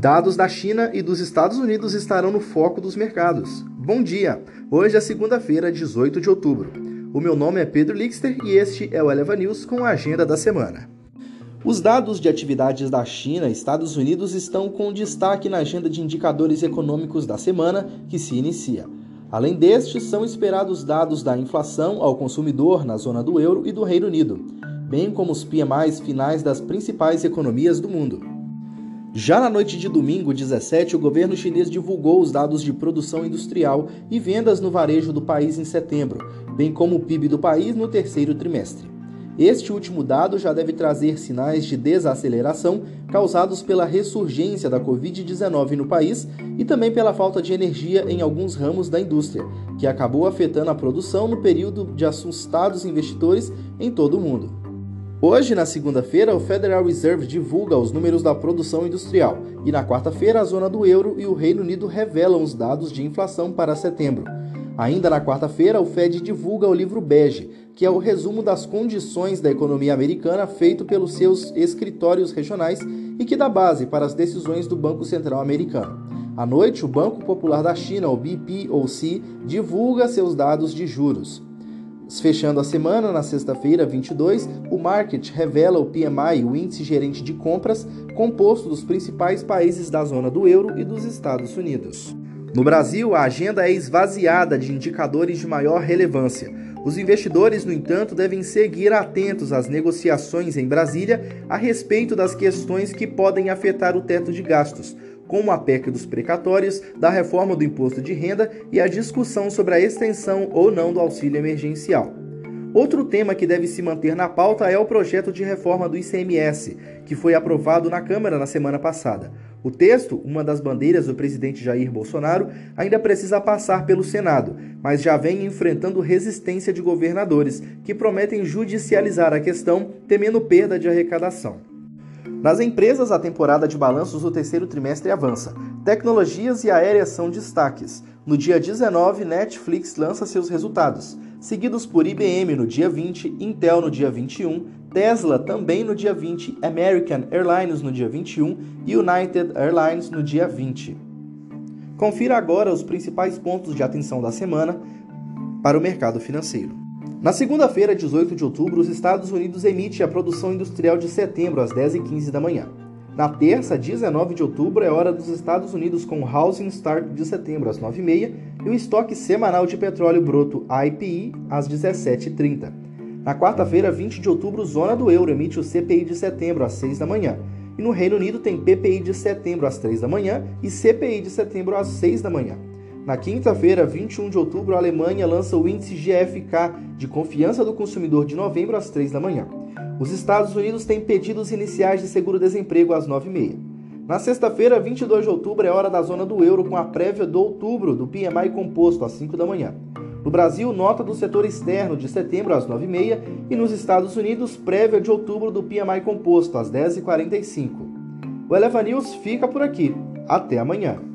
Dados da China e dos Estados Unidos estarão no foco dos mercados. Bom dia! Hoje é segunda-feira, 18 de outubro. O meu nome é Pedro Lixter e este é o Eleva News com a agenda da semana. Os dados de atividades da China e Estados Unidos estão com destaque na agenda de indicadores econômicos da semana que se inicia. Além destes, são esperados dados da inflação ao consumidor na zona do euro e do Reino Unido, bem como os PMIs finais das principais economias do mundo. Já na noite de domingo 17, o governo chinês divulgou os dados de produção industrial e vendas no varejo do país em setembro, bem como o PIB do país no terceiro trimestre. Este último dado já deve trazer sinais de desaceleração causados pela ressurgência da Covid-19 no país e também pela falta de energia em alguns ramos da indústria, que acabou afetando a produção no período de assustados investidores em todo o mundo. Hoje, na segunda-feira, o Federal Reserve divulga os números da produção industrial e na quarta-feira a zona do euro e o Reino Unido revelam os dados de inflação para setembro. Ainda na quarta-feira, o Fed divulga o livro Bege, que é o resumo das condições da economia americana feito pelos seus escritórios regionais e que dá base para as decisões do Banco Central americano. À noite, o Banco Popular da China, o BPOC, divulga seus dados de juros. Fechando a semana, na sexta-feira, 22, o Market revela o PMI, o índice gerente de compras, composto dos principais países da zona do euro e dos Estados Unidos. No Brasil, a agenda é esvaziada de indicadores de maior relevância. Os investidores, no entanto, devem seguir atentos às negociações em Brasília a respeito das questões que podem afetar o teto de gastos, como a PEC dos precatórios, da reforma do imposto de renda e a discussão sobre a extensão ou não do auxílio emergencial. Outro tema que deve se manter na pauta é o projeto de reforma do ICMS, que foi aprovado na Câmara na semana passada. O texto, uma das bandeiras do presidente Jair Bolsonaro, ainda precisa passar pelo Senado, mas já vem enfrentando resistência de governadores que prometem judicializar a questão, temendo perda de arrecadação. Nas empresas, a temporada de balanços do terceiro trimestre avança. Tecnologias e aéreas são destaques. No dia 19, Netflix lança seus resultados, seguidos por IBM no dia 20, Intel no dia 21, Tesla também no dia 20, American Airlines no dia 21 e United Airlines no dia 20. Confira agora os principais pontos de atenção da semana para o mercado financeiro. Na segunda-feira, 18 de outubro, os Estados Unidos emitem a produção industrial de setembro às 10h15 da manhã. Na terça, 19 de outubro, é hora dos Estados Unidos com o Housing Start de setembro às 9h30 e o estoque semanal de petróleo bruto IPI às 17h30. Na quarta-feira, 20 de outubro, Zona do Euro emite o CPI de setembro às 6 da manhã. E no Reino Unido tem PPI de setembro às 3 da manhã e CPI de setembro às 6 da manhã. Na quinta-feira, 21 de outubro, a Alemanha lança o índice GFK de confiança do consumidor de novembro às 3 da manhã. Os Estados Unidos têm pedidos iniciais de seguro-desemprego às 9h30. Na sexta-feira, 22 de outubro, é hora da zona do euro com a prévia do outubro do PMI composto às 5 da manhã. No Brasil, nota do setor externo de setembro às 9h30 e nos Estados Unidos, prévia de outubro do PMI composto às 10h45. O Eleva News fica por aqui. Até amanhã.